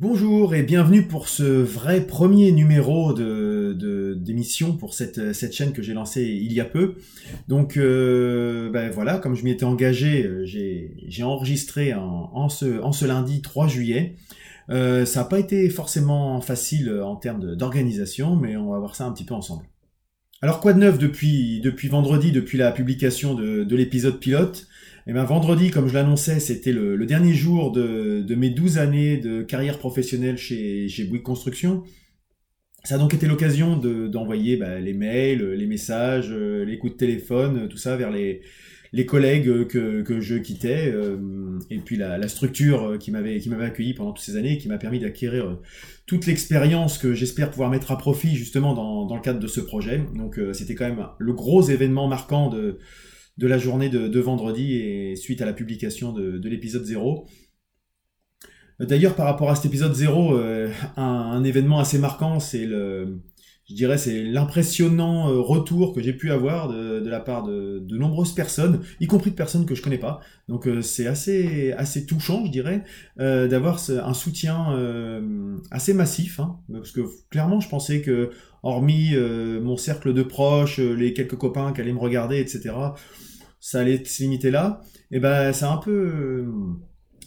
Bonjour et bienvenue pour ce vrai premier numéro de d'émission pour cette, chaîne que j'ai lancée il y a peu. Donc euh, ben voilà, comme je m'y étais engagé, euh, j'ai enregistré en, ce, lundi 3 juillet. Euh, ça n'a pas été forcément facile en termes d'organisation, mais on va voir ça un petit peu ensemble. Alors quoi de neuf depuis, vendredi, depuis la publication de, de l'épisode pilote? Eh ben vendredi, comme je l'annonçais, c'était le, dernier jour de, mes 12 années de carrière professionnelle chez, chez Bouygues Construction. Ça a donc été l'occasion d'envoyer bah, les mails, les messages, euh, les coups de téléphone, tout ça vers les, les collègues que, que je quittais, euh, et puis la, structure qui m'avait accueilli pendant toutes ces années, qui m'a permis d'acquérir euh, toute l'expérience que j'espère pouvoir mettre à profit justement dans, dans le cadre de ce projet. Donc c'était quand même le gros événement marquant de de la journée de, vendredi et suite à la publication de, l'épisode 0. D'ailleurs, par rapport à cet épisode 0, euh, un, événement assez marquant, c'est le, je dirais, c'est l'impressionnant euh, retour que j'ai pu avoir de, la part de, nombreuses personnes, y compris de personnes que je connais pas. Donc euh, c'est assez, assez touchant, je dirais, d'avoir un soutien assez massif, hein, parce que clairement, je pensais que, hormis mon cercle de proches, les quelques copains qui allaient me regarder, etc ça allait se limiter là, et ben ça a un peu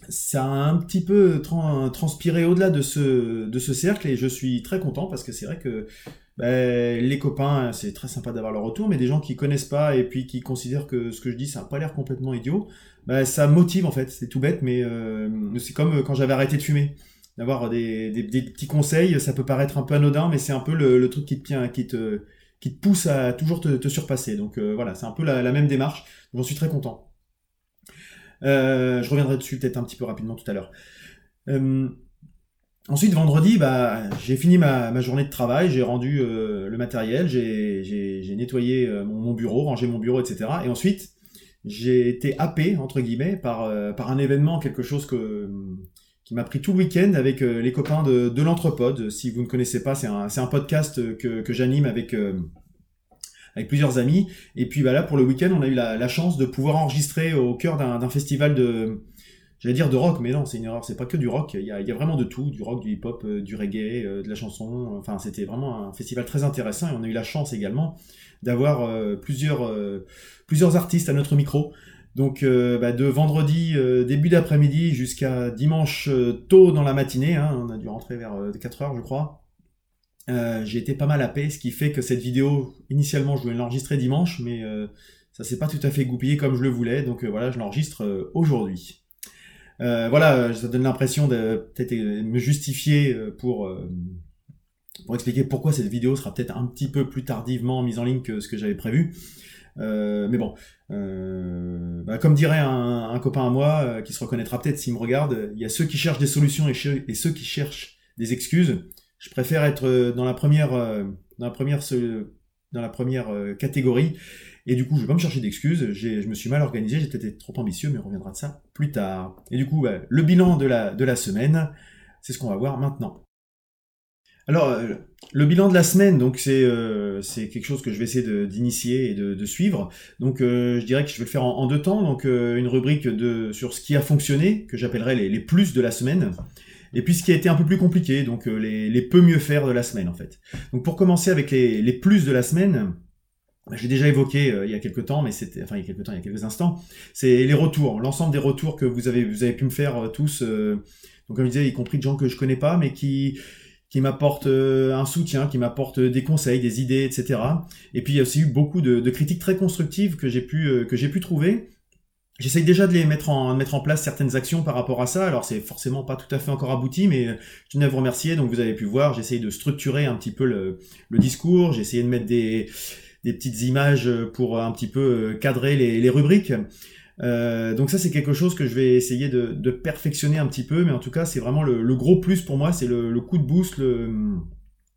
ça a un petit peu transpiré au-delà de ce, de ce cercle et je suis très content parce que c'est vrai que ben, les copains, c'est très sympa d'avoir leur retour, mais des gens qui connaissent pas et puis qui considèrent que ce que je dis, ça n'a pas l'air complètement idiot, ben, ça motive en fait, c'est tout bête, mais euh, c'est comme quand j'avais arrêté de fumer. D'avoir des, des, petits conseils, ça peut paraître un peu anodin, mais c'est un peu le, truc qui te, pousse à toujours te, surpasser. Donc euh, voilà, c'est un peu la, même démarche. J'en suis très content. Euh, je reviendrai dessus peut-être un petit peu rapidement tout à l'heure. Euh, ensuite, vendredi, bah, j'ai fini ma, journée de travail, j'ai rendu le matériel, j'ai nettoyé mon, bureau, rangé mon bureau, etc. Et ensuite, j'ai été happé, entre guillemets, par, un événement, quelque chose qui m'a pris tout le week-end avec euh, les copains de, de. Si vous ne connaissez pas, c'est un, podcast que, j'anime avec, euh, avec plusieurs amis. Et puis bah, là, pour le week-end, on a eu la, chance de pouvoir enregistrer au cœur d'un festival de... J'allais dire de rock, mais non, c'est une erreur, c'est pas que du rock, il y, a, vraiment de tout, du rock, du hip-hop, euh, du reggae, de la chanson, enfin c'était vraiment un festival très intéressant et on a eu la chance également d'avoir plusieurs, plusieurs artistes à notre micro. Donc euh, bah, de vendredi euh, début d'après-midi jusqu'à dimanche euh, tôt dans la matinée, hein, on a dû rentrer vers 4 heures je crois, j'ai été pas mal happé, ce qui fait que cette vidéo, initialement je voulais l'enregistrer dimanche, mais ça s'est pas tout à fait goupillé comme je le voulais, donc voilà, je l'enregistre aujourd'hui. voilà, ça donne l'impression de peut-être me justifier pour, pour expliquer pourquoi cette vidéo sera peut-être un petit peu plus tardivement mise en ligne que ce que j'avais prévu. Euh, mais bon, euh, bah, comme dirait un, copain à moi euh, qui se reconnaîtra peut-être s'il me regarde, il y a ceux qui cherchent des solutions et, ceux qui cherchent des excuses. Je préfère être dans la première, dans la première, dans la première catégorie. Et du coup, je vais pas me chercher d'excuses. Je me suis mal organisé, été trop ambitieux, mais on reviendra de ça plus tard. Et du coup, le bilan de la, de la semaine, c'est ce qu'on va voir maintenant. Alors, euh, le bilan de la semaine, donc c'est euh, quelque chose que je vais essayer d'initier et de, suivre. Donc, euh, je dirais que je vais le faire en, deux temps. Donc, une rubrique de sur ce qui a fonctionné, que j'appellerai les, plus de la semaine. Et puis ce qui a été un peu plus compliqué, donc les, les peu mieux faire de la semaine en fait. Donc pour commencer avec les, les plus de la semaine, bah, j'ai déjà évoqué il y a quelques temps, mais c'était, enfin il y a quelques temps, il y a quelques instants, c'est les retours, l'ensemble des retours que vous avez, vous avez pu me faire tous. donc comme je disais, y compris de gens que je connais pas, mais qui qui m'apporte euh, un soutien, qui m'apporte des conseils, des idées, etc. Et puis il y a aussi eu beaucoup de, critiques très constructives que j'ai pu euh, que j'ai pu trouver. J'essaye déjà de les mettre en mettre en place certaines actions par rapport à ça. Alors c'est forcément pas tout à fait encore abouti, mais je tenais à vous remercier. Donc vous avez pu voir, j'essaye de structurer un petit peu le, le discours. J'ai essayé de mettre des petites images pour un petit peu euh, cadrer les, rubriques. Euh, donc ça c'est quelque chose que je vais essayer de, perfectionner un petit peu, mais en tout cas c'est vraiment le, gros plus pour moi, c'est le, coup de boost,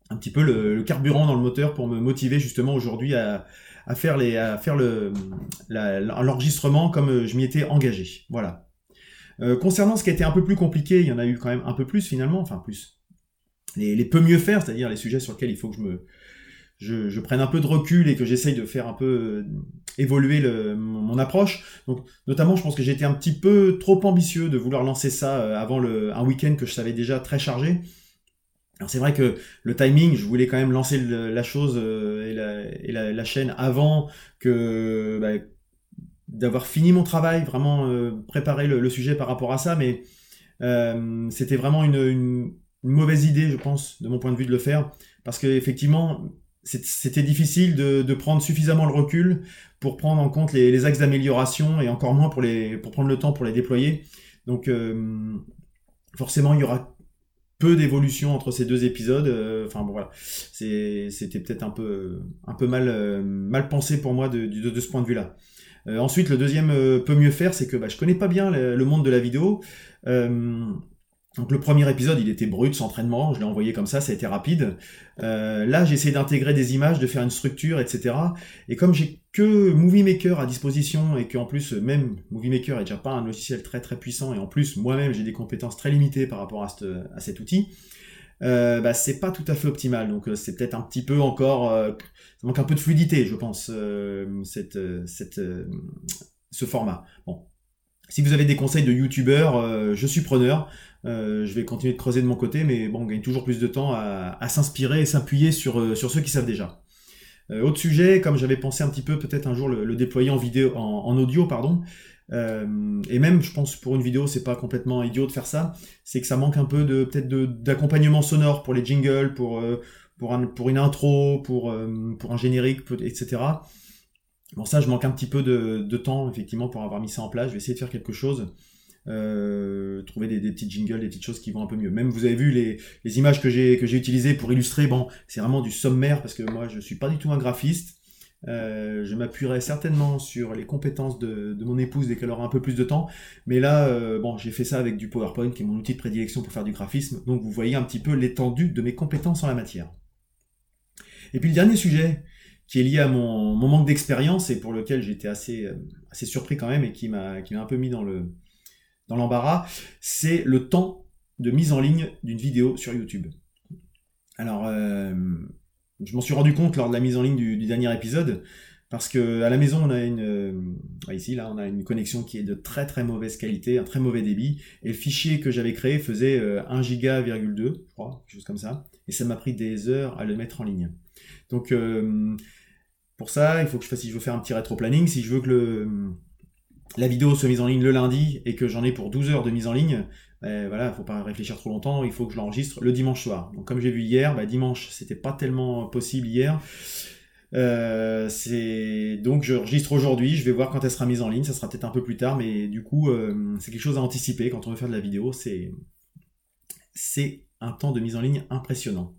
un petit peu le, carburant dans le moteur pour me motiver justement aujourd'hui à, à faire le, l'enregistrement comme je m'y étais engagé. Voilà. Euh, concernant ce qui a été un peu plus compliqué, il y en a eu quand même un peu plus finalement, enfin plus. Les, peu mieux faire, c'est-à-dire les sujets sur lesquels il faut que je me, je, prenne un peu de recul et que j'essaye de faire un peu évoluer le, mon approche. Donc, notamment, je pense que été un petit peu trop ambitieux de vouloir lancer ça euh, avant le, un week-end que je savais déjà très chargé. Alors c'est vrai que le timing, je voulais quand même lancer la chose euh, et, la, chaîne avant que bah, d'avoir fini mon travail, vraiment euh, préparer le, sujet par rapport à ça, mais euh, c'était vraiment une, mauvaise idée, je pense, de mon point de vue, de le faire, parce que effectivement, c'était difficile de, prendre suffisamment le recul pour prendre en compte les, les axes d'amélioration et encore moins pour, les, pour prendre le temps pour les déployer. Donc forcément, il y aura peu d'évolution entre ces deux épisodes. Euh, enfin bon voilà, c'était peut-être un peu, un peu mal, euh, mal pensé pour moi de, de, ce point de vue-là. Euh, ensuite, le deuxième euh, peut mieux faire, c'est que bah, je connais pas bien le, monde de la vidéo. Donc le premier épisode, il était brut, sans entraînement, je l'ai envoyé comme ça, ça a été rapide. Euh, là, j'ai essayé d'intégrer des images, de faire une structure, etc. Et comme j'ai que Movie Maker à disposition et qu'en plus, même Movie Maker est déjà pas un logiciel très très puissant et en plus, moi-même, j'ai des compétences très limitées par rapport à, cet outil, euh, bah, c'est pas tout à fait optimal. Donc euh, c'est peut-être un petit peu encore, ça manque un peu de fluidité, je pense, ce format. Bon, si vous avez des conseils de youtubeurs, euh, je suis preneur. Euh, je vais continuer de creuser de mon côté, mais bon, on gagne toujours plus de temps à, à s'inspirer et s'appuyer sur, euh, sur ceux qui savent déjà. Euh, autre sujet, comme j'avais pensé un petit peu peut-être un jour le, le déployer en vidéo, en, audio, pardon. Euh, et même, je pense pour une vidéo, c'est pas complètement idiot de faire ça. C'est que ça manque un peu de peut-être d'accompagnement sonore pour les jingles, pour pour un, pour une intro, pour pour un générique, etc. Bon, ça, je manque un petit peu de, temps, effectivement, pour avoir mis ça en place. Je vais essayer de faire quelque chose. Euh, trouver des, des petits jingles, des petites choses qui vont un peu mieux. Même vous avez vu les, images que j'ai que j'ai utilisées pour illustrer. Bon, c'est vraiment du sommaire parce que moi je suis pas du tout un graphiste. Euh, je m'appuierai certainement sur les compétences de, de mon épouse dès qu'elle aura un peu plus de temps. Mais là, euh, bon, j'ai fait ça avec du PowerPoint qui est mon outil de prédilection pour faire du graphisme. Donc vous voyez un petit peu l'étendue de mes compétences en la matière. Et puis le dernier sujet qui est lié à mon, manque d'expérience et pour lequel j'étais assez, euh, surpris quand même et qui m'a un peu mis dans le dans l'embarras, c'est le temps de mise en ligne d'une vidéo sur YouTube. Alors, euh, je m'en suis rendu compte lors de la mise en ligne du, dernier épisode, parce que à la maison, on a une, euh, ici là, on a une connexion qui est de très très mauvaise qualité, un très mauvais débit, et le fichier que j'avais créé faisait euh, 1 giga,2, je crois, quelque chose comme ça, et ça m'a pris des heures à le mettre en ligne. Donc euh, pour ça, il faut que je fasse, si je veux faire un petit rétro-planning, si je veux que la vidéo soit mise en ligne le lundi et que j'en ai pour 12 heures de mise en ligne, ben voilà, faut pas réfléchir trop longtemps, il faut que je l'enregistre le dimanche soir. Donc comme j'ai vu hier, ben dimanche, c'était pas tellement possible hier. Euh, c'est donc aujourd'hui, je vais voir quand elle sera mise en ligne, ça sera peut-être un peu plus tard, mais du coup euh, c'est quelque chose à anticiper quand on veut faire de la vidéo, c'est un temps de mise en ligne impressionnant.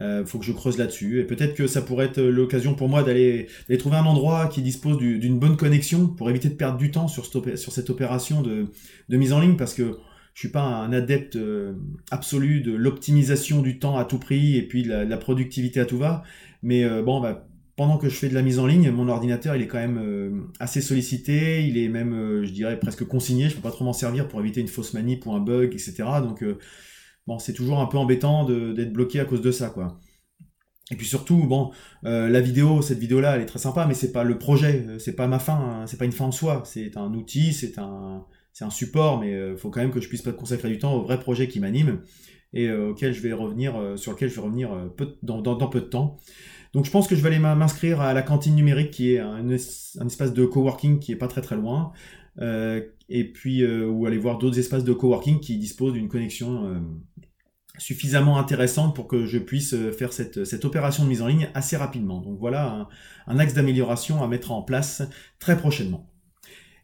Euh, faut que je creuse là-dessus. Et peut-être que ça pourrait être l'occasion pour moi d'aller trouver un endroit qui dispose d'une bonne connexion pour éviter de perdre du temps sur, cette, opération de, mise en ligne parce que je suis pas un adepte euh, absolu de l'optimisation du temps à tout prix et puis de la, productivité à tout va. Mais euh, bon, bah, pendant que je fais de la mise en ligne, mon ordinateur il est quand même euh, assez sollicité, il est même, euh, je dirais, presque consigné. Je peux pas trop m'en servir pour éviter une fausse manip ou un bug, etc. Donc bon, c'est toujours un peu embêtant d'être bloqué à cause de ça, quoi. Et puis surtout, bon, euh, la vidéo, cette vidéo-là, elle est très sympa, mais c'est pas le projet, euh, c'est pas ma fin, hein, c'est pas une fin en soi, c'est un outil, c'est un, c'est un support, mais euh, faut quand même que je puisse pas consacrer du temps au vrai projet qui m'anime et euh, auquel je vais revenir, euh, sur lequel je vais revenir euh, dans, peu de temps. Donc je pense que je vais aller m'inscrire à la cantine numérique, qui est un, espace de coworking qui est pas très très loin, et puis ou aller voir d'autres espaces de coworking qui disposent d'une connexion suffisamment intéressante pour que je puisse euh, faire cette, cette opération de mise en ligne assez rapidement. Donc voilà un, un axe d'amélioration à mettre en place très prochainement.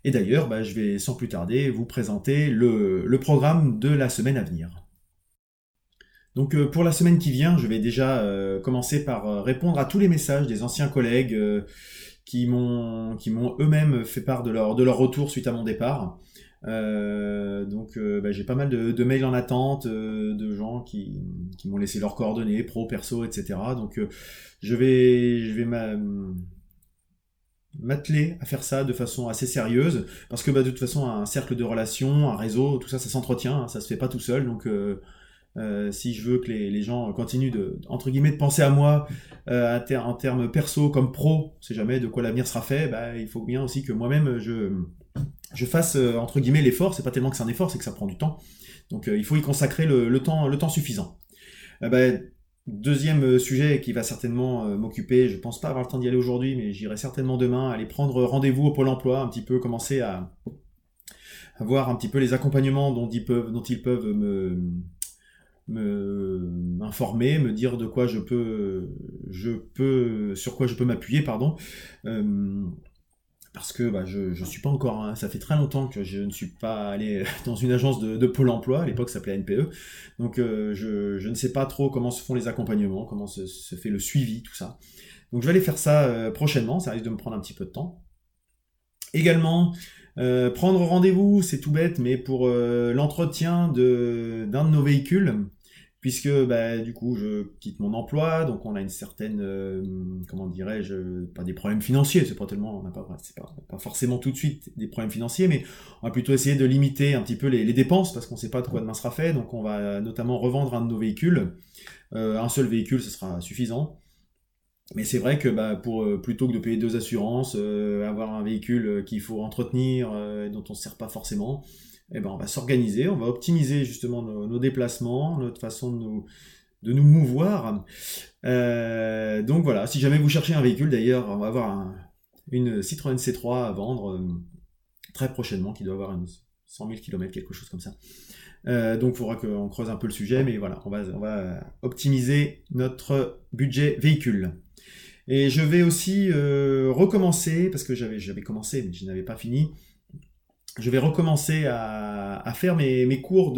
Et d'ailleurs, bah, je vais sans plus tarder vous présenter le, le, programme de la semaine à venir. Donc euh, pour la semaine qui vient, je vais déjà euh, commencer par euh, répondre à tous les messages des anciens collègues qui m'ont eux-mêmes fait part de leur retour suite à mon départ. Donc bah, j'ai pas mal de, mails en attente de gens qui, m'ont laissé leurs coordonnées, pro, perso, etc. Donc je vais, je m'atteler à faire ça de façon assez sérieuse parce que bah, de toute façon un cercle de relations, un réseau, tout ça ça s'entretient, hein, ça se fait pas tout seul si je veux que les, gens continuent de, entre guillemets, de penser à moi en termes perso comme pro, c'est jamais de quoi l'avenir sera fait, bah, il faut bien aussi que moi-même je, fasse entre guillemets l'effort. C'est pas tellement que c'est un effort, c'est que ça prend du temps. Donc il faut y consacrer le, temps, suffisant. Bah, Deuxième euh, sujet qui va certainement euh, m'occuper, je pense pas avoir le temps d'y aller aujourd'hui, mais j'irai certainement demain, aller prendre rendez-vous au Pôle emploi, un petit peu commencer à, voir un petit peu les accompagnements dont ils peuvent me m'informer, me, dire de quoi je peux, je peux, sur quoi je peux m'appuyer, pardon. Euh, parce que bah, je ne suis pas encore, hein, ça fait très longtemps que je ne suis pas allé dans une agence de, Pôle Emploi, à l'époque ça s'appelait NPE, donc euh, je, ne sais pas trop comment se font les accompagnements, comment se, fait le suivi, tout ça. Donc je vais aller faire ça euh, prochainement, ça risque de me prendre un petit peu de temps. Également, prendre rendez-vous, c'est tout bête, mais pour l'entretien d'un de nos véhicules, puisque bah, du coup je quitte mon emploi, donc on a une certaine, euh, comment dirais-je, pas des problèmes financiers, c'est pas tellement, on pas, forcément tout de suite des problèmes financiers, mais on va plutôt essayer de limiter un petit peu les, dépenses parce qu'on sait pas de quoi demain sera fait, donc on va notamment revendre un de nos véhicules, euh, un seul véhicule, ce sera suffisant. Mais c'est vrai que bah, pour euh, plutôt que de payer deux assurances, avoir un véhicule qu'il faut entretenir, dont on ne sert pas forcément, eh ben, on va s'organiser, on va optimiser justement nos, déplacements, notre façon de nous, mouvoir. Euh, donc voilà, si jamais vous cherchez un véhicule, d'ailleurs, on va avoir une Citroën C3 à vendre euh, très prochainement, qui doit avoir une 100 000 km, quelque chose comme ça. Euh, donc il faudra qu'on creuse un peu le sujet, mais voilà, on va, on va optimiser notre budget véhicule. Et je vais aussi recommencer, parce que j'avais commencé, mais je n'avais pas fini, je vais recommencer à, faire mes, cours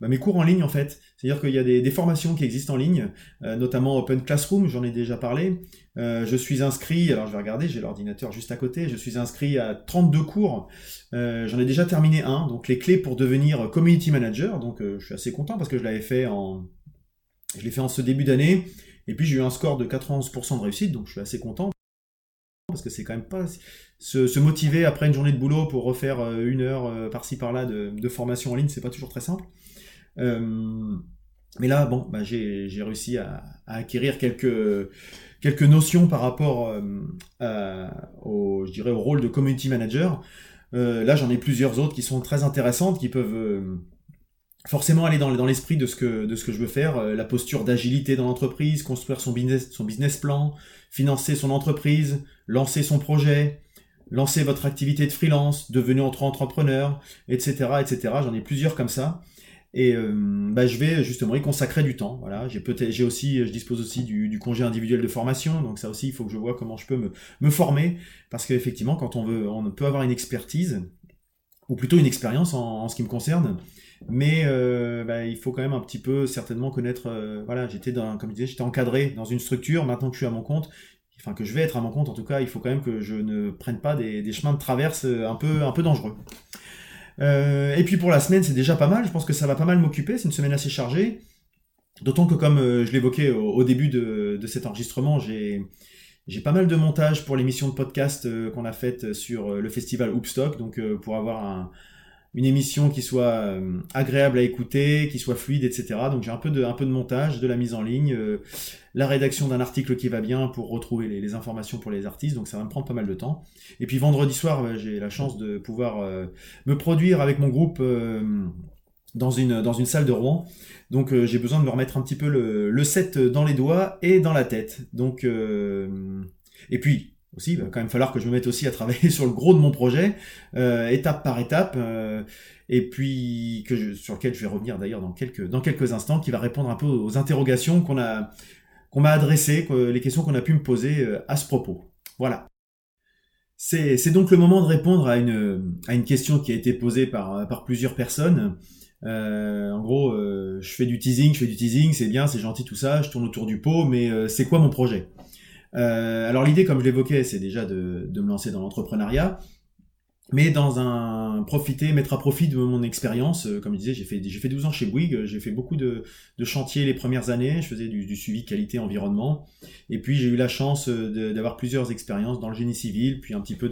bah, mes cours en ligne en fait. C'est-à-dire qu'il y a des, formations qui existent en ligne, euh, notamment Open Classroom, j'en ai déjà parlé. Euh, je suis inscrit, alors je vais regarder, j'ai l'ordinateur juste à côté, je suis inscrit à 32 cours. Euh, j'en ai déjà terminé un, donc les clés pour devenir community manager. Donc je suis assez content parce que je l'avais fait en je l'ai fait en ce début d'année. Et puis j'ai eu un score de 91% de réussite, donc je suis assez content parce que c'est quand même pas se, motiver après une journée de boulot pour refaire euh, une heure euh, par-ci par-là de, formation en ligne, c'est pas toujours très simple. Euh, mais là, bon, bah, j'ai réussi à, acquérir quelques, quelques notions par rapport au, je dirais, au rôle de community manager. là, j'en ai plusieurs autres qui sont très intéressantes, qui peuvent forcément aller dans, dans l'esprit de, ce que, de ce que je veux faire, la posture d'agilité dans l'entreprise, construire son business, son business plan, financer son entreprise, lancer son projet, lancer votre activité de freelance, devenir entrepreneur, etc., etc. J'en ai plusieurs comme ça. Et euh, bah, je vais justement y consacrer du temps. Voilà, j'ai peut-être, j'ai aussi, je dispose aussi du, congé individuel de formation, donc ça aussi, il faut que je vois comment je peux me, me former, parce qu'effectivement, quand on veut, on peut avoir une expertise, ou plutôt une expérience en, ce qui me concerne, mais euh, bah, il faut quand même un petit peu certainement connaître. Euh, voilà, j'étais dans, comme j'étais encadré dans une structure. Maintenant que je suis à mon compte, enfin que je vais être à mon compte en tout cas, il faut quand même que je ne prenne pas des, chemins de traverse un peu, un peu dangereux. Euh, et puis pour la semaine, c'est déjà pas mal. Je pense que ça va pas mal m'occuper. C'est une semaine assez chargée. D'autant que comme euh, je l'évoquais au, début de, cet enregistrement, j'ai j'ai pas mal de montage pour l'émission de podcast euh, qu'on a faite sur le festival Hoopstock, donc pour avoir un, une émission qui soit euh, agréable à écouter, qui soit fluide, etc. Donc j'ai un peu de, un peu de montage, de la mise en ligne, euh, la rédaction d'un article qui va bien pour retrouver les, informations pour les artistes, donc ça va me prendre pas mal de temps. Et puis vendredi soir, j'ai la chance de pouvoir euh, me produire avec mon groupe dans, une, dans une salle de Rouen. Donc j'ai besoin de me remettre un petit peu le, le, set dans les doigts et dans la tête. Donc et puis il va quand même falloir que je me mette aussi à travailler sur le gros de mon projet, euh, étape par étape, euh, et puis sur lequel je vais revenir d'ailleurs dans quelques, dans quelques instants, qui va répondre un peu aux interrogations qu'on a qu'on m'a adressées, les questions qu'on a pu me poser euh, à ce propos. Voilà. C'est donc le moment de répondre à une, à une question qui a été posée par, par plusieurs personnes. en gros, je fais du teasing, je fais du teasing, c'est bien, c'est gentil tout ça, je tourne autour du pot, mais c'est quoi mon projet? Euh, alors l'idée, comme je l'évoquais, c'est déjà de, me lancer dans l'entrepreneuriat, mais dans un profiter, mettre à profit de mon expérience. Euh, comme je disais, j'ai fait, j'ai fait 12 ans chez Bouygues, j'ai fait beaucoup de, chantiers les premières années, je faisais du, suivi qualité environnement, et puis j'ai eu la chance d'avoir plusieurs expériences dans le génie civil, puis un petit peu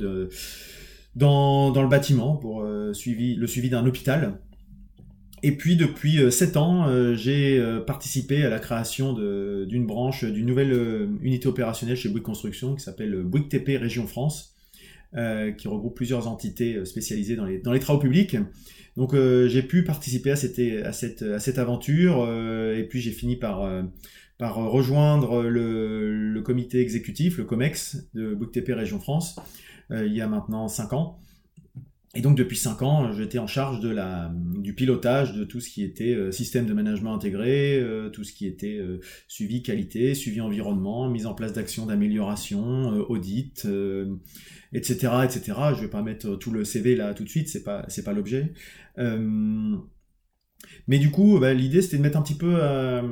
dans, le bâtiment pour euh, le suivi d'un hôpital. Et puis depuis 7 ans, j'ai participé à la création d'une branche, d'une nouvelle unité opérationnelle chez Bouygues Construction qui s'appelle Bouygues TP Région France, qui regroupe plusieurs entités spécialisées dans les, travaux publics. Donc j'ai pu participer à cette, aventure et puis j'ai fini par rejoindre le, le, comité exécutif, le COMEX de BookTP Région France, euh, il y a maintenant 5 ans. Et donc depuis 5 ans, j'étais en charge de la, du pilotage de tout ce qui était euh, système de management intégré, euh, tout ce qui était suivi qualité, suivi environnement, mise en place d'actions d'amélioration, audit, etc., etc. Je vais pas mettre tout le CV là tout de suite, c'est pas c'est pas l'objet. Mais du coup, bah, l'idée c'était de mettre un petit peu à,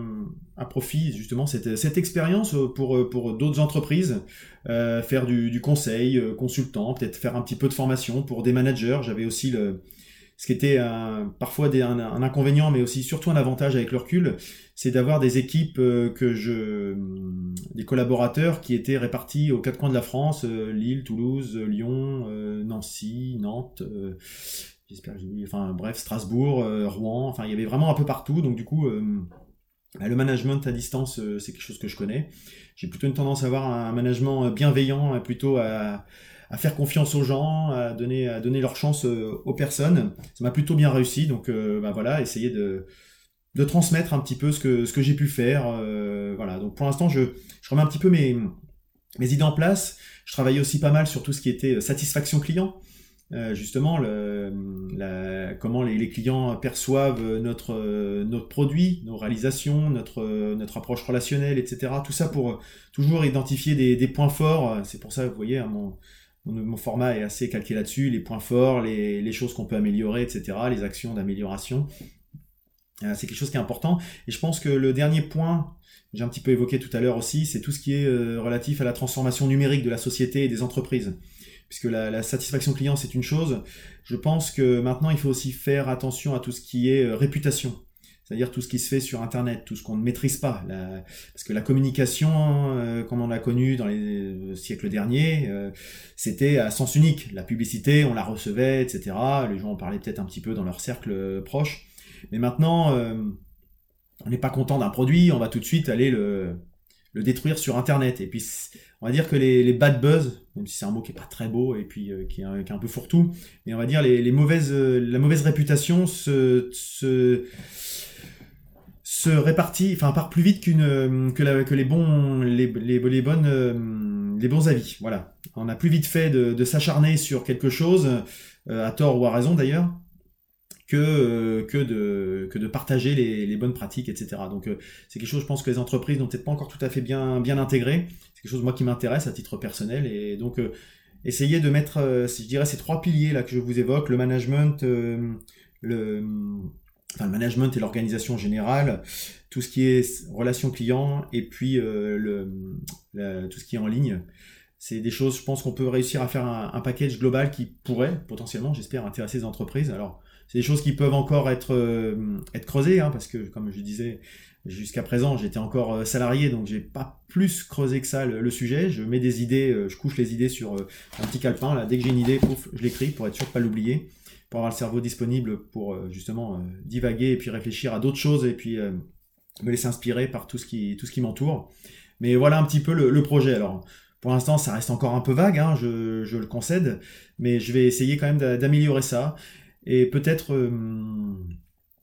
profit justement cette, expérience pour, pour d'autres entreprises, euh, faire du, conseil, euh, consultant, peut-être faire un petit peu de formation pour des managers. J'avais aussi ce qui était parfois un, inconvénient, mais aussi surtout un avantage avec le recul, c'est d'avoir des équipes euh, que je, des collaborateurs qui étaient répartis aux quatre coins de la France, Lille, Toulouse, Lyon, Nancy, Nantes enfin bref, Strasbourg, euh, Rouen, enfin il y avait vraiment un peu partout, donc du coup, euh, bah, le management à distance, euh, c'est quelque chose que je connais. J'ai plutôt une tendance à avoir un management bienveillant, plutôt à, faire confiance aux gens, à donner, leur chance aux personnes. Ça m'a plutôt bien réussi, donc bah, voilà, essayer de, transmettre un petit peu ce que, j'ai pu faire. voilà, donc pour l'instant, je, remets un petit peu mes idées en place. Je travaillais aussi pas mal sur tout ce qui était satisfaction client. Euh, justement comment les, clients perçoivent notre, notre produit, nos réalisations, notre, notre approche relationnelle, etc. Tout ça pour toujours identifier des, des points forts. C'est pour ça, vous voyez, hein, mon, mon, format est assez calqué là-dessus, les points forts, les, les choses qu'on peut améliorer, etc., les actions d'amélioration. Euh, c'est quelque chose qui est important. Et je pense que le dernier point, j'ai un petit peu évoqué tout à l'heure aussi, c'est tout ce qui est euh, relatif à la transformation numérique de la société et des entreprises puisque la, satisfaction client c'est une chose. Je pense que maintenant il faut aussi faire attention à tout ce qui est euh, réputation. C'est-à-dire tout ce qui se fait sur Internet, tout ce qu'on ne maîtrise pas. Parce que la communication, euh, comme on l'a connu dans les euh, siècles derniers, c'était à sens unique. La publicité, on la recevait, etc. Les gens en parlaient peut-être un petit peu dans leur cercle proche. Mais maintenant, on n'est pas content d'un produit, on va tout de suite aller le, le détruire sur Internet. Et puis, on va dire que les, bad buzz, même si c'est un mot qui est pas très beau et puis euh, qui, est un, peu fourre-tout, mais on va dire les, mauvaises, euh, la mauvaise réputation se, se, se répartit, enfin part plus vite qu'une que, la, que les bons, les, les, les bonnes, euh, les bons avis. Voilà, on a plus vite fait de s'acharner sur quelque chose, à tort ou à raison d'ailleurs, que, euh, que, de, que de partager les, bonnes pratiques, etc. Donc euh, c'est quelque chose, je pense que les entreprises n'ont peut-être pas encore tout à fait bien, bien intégré. C'est quelque chose, moi, qui m'intéresse à titre personnel. Et donc, euh, essayer de mettre, si je dirais, ces trois piliers là que je vous évoque, le management, le, enfin, le management et l'organisation générale, tout ce qui est relation client, et puis le, tout ce qui est en ligne c'est des choses, je pense qu'on peut réussir à faire un, un, package global qui pourrait potentiellement, j'espère, intéresser les entreprises. Alors, c'est des choses qui peuvent encore être, euh, être creusées, hein, parce que comme je disais, jusqu'à présent, j'étais encore euh, salarié, donc j'ai pas plus creusé que ça le, sujet. Je mets des idées, euh, je couche les idées sur un petit calepin. Dès que j'ai une idée, pouf, je l'écris pour être sûr de pas l'oublier, pour avoir le cerveau disponible pour justement divaguer et puis réfléchir à d'autres choses et puis me laisser inspirer par tout ce qui, tout ce qui m'entoure. Mais voilà un petit peu le, le projet. Alors, pour l'instant, ça reste encore un peu vague, hein, je, je, le concède, mais je vais essayer quand même d'améliorer ça et peut-être euh,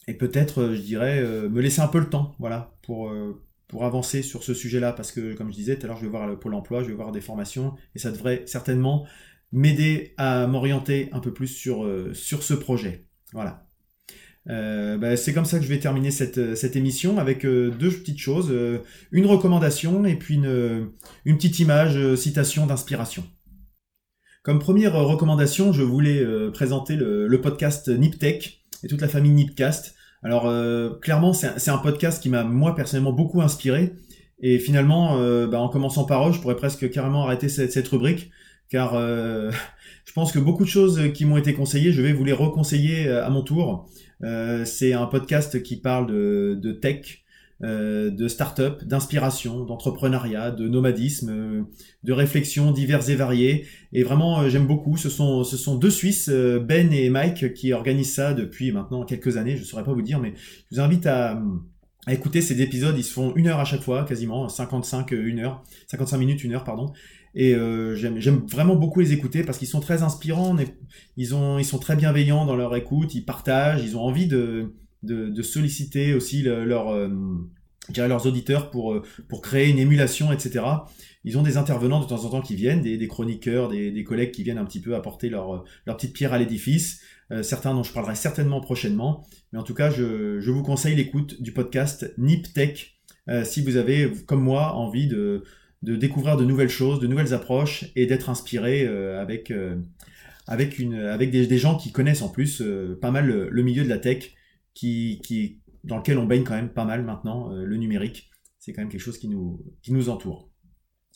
euh, je dirais euh, me laisser un peu le temps voilà pour avancer sur ce sujet-là. Parce que comme je disais tout à l'heure je vais voir le pôle emploi je vais voir des formations et ça devrait certainement m'aider à m'orienter un peu plus sur ce projet. Voilà. Bah, c'est comme ça que je vais terminer cette, émission avec deux petites choses, une recommandation et puis une petite image, citation d'inspiration. Comme première recommandation, je voulais euh, présenter le, podcast Niptech et toute la famille Nipcast. Alors euh, clairement, c'est un, podcast qui m'a moi personnellement beaucoup inspiré. Et finalement, euh, bah, en commençant par eux, je pourrais presque carrément arrêter cette, rubrique, car je pense que beaucoup de choses qui m'ont été conseillées, je vais vous les reconseiller à mon tour. c'est un podcast qui parle de, tech, euh, de start-up, d'inspiration, d'entrepreneuriat, de nomadisme, euh, de réflexions diverses et variées. Et vraiment, euh, j'aime beaucoup. Ce sont, ce sont deux Suisses, Ben et Mike, qui organisent ça depuis maintenant quelques années. Je ne saurais pas vous dire, mais je vous invite à, à écouter ces épisodes. Ils se font une heure à chaque fois, quasiment 55, une heure, 55 minutes, une heure, pardon. Et j'aime vraiment beaucoup les écouter parce qu'ils sont très inspirants, ils, ont, ils sont très bienveillants dans leur écoute, ils partagent, ils ont envie de, de, solliciter aussi le, euh, leurs auditeurs pour, euh, pour créer une émulation, etc. Ils ont des intervenants de temps en temps qui viennent, des, des chroniqueurs, des, des, collègues qui viennent un petit peu apporter leur, leur petite pierre à l'édifice. Euh, certains dont je parlerai certainement prochainement. Mais en tout cas, je, je vous conseille l'écoute du podcast Nip Tech si vous avez, comme moi, envie de, de découvrir de nouvelles choses, de nouvelles approches et d'être inspiré euh, avec, euh, avec, une, avec des, des, gens qui connaissent en plus euh, pas mal le, milieu de la tech, qui, dans lequel on baigne quand même pas mal maintenant, le numérique. C'est quand même quelque chose qui nous, qui nous entoure.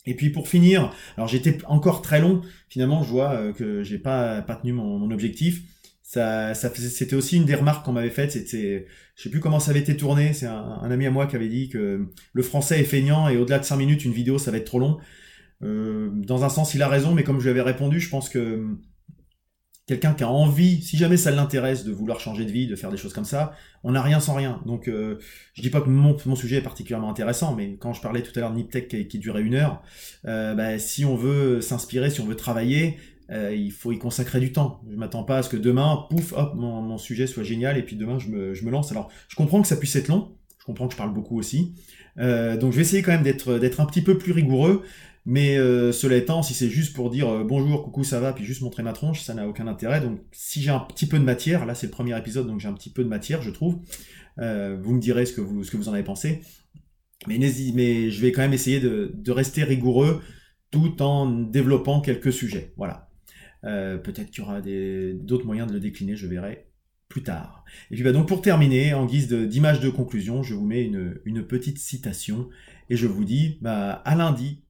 Et puis pour finir, alors j'étais encore très long, finalement je vois que j'ai pas, pas tenu mon, objectif ça c'était aussi une des remarques qu'on m'avait faites. C'était, je sais plus comment ça avait été tourné. C'est un, ami à moi qui avait dit que le français est feignant et au-delà de 5 minutes, une vidéo, ça va être trop long. Euh, dans un sens, il a raison, mais comme je lui avais répondu, je pense que quelqu'un qui a envie, si jamais ça l'intéresse de vouloir changer de vie, de faire des choses comme ça, on n'a rien sans rien. Donc, euh, je dis pas que mon, sujet est particulièrement intéressant, mais quand je parlais tout à l'heure de Niptech qui, durait une heure, euh, bah, si on veut s'inspirer, si on veut travailler, euh, il faut y consacrer du temps. Je m'attends pas à ce que demain, pouf, hop, mon, sujet soit génial et puis demain je me, lance. Alors, je comprends que ça puisse être long. Je comprends que je parle beaucoup aussi. Donc, je vais essayer quand même d'être un petit peu plus rigoureux. Mais euh, cela étant, si c'est juste pour dire bonjour, coucou, ça va, puis juste montrer ma tronche, ça n'a aucun intérêt. Donc, si j'ai un petit peu de matière, là c'est le premier épisode, donc j'ai un petit peu de matière, je trouve. vous me direz ce que vous en avez pensé. Mais, mais je vais quand même essayer de, rester rigoureux tout en développant quelques sujets. Voilà. Euh, peut-être qu'il y aura d'autres moyens de le décliner, je verrai plus tard. Et puis bah, donc pour terminer, en guise d'image de, conclusion, je vous mets une, une, petite citation et je vous dis bah, à lundi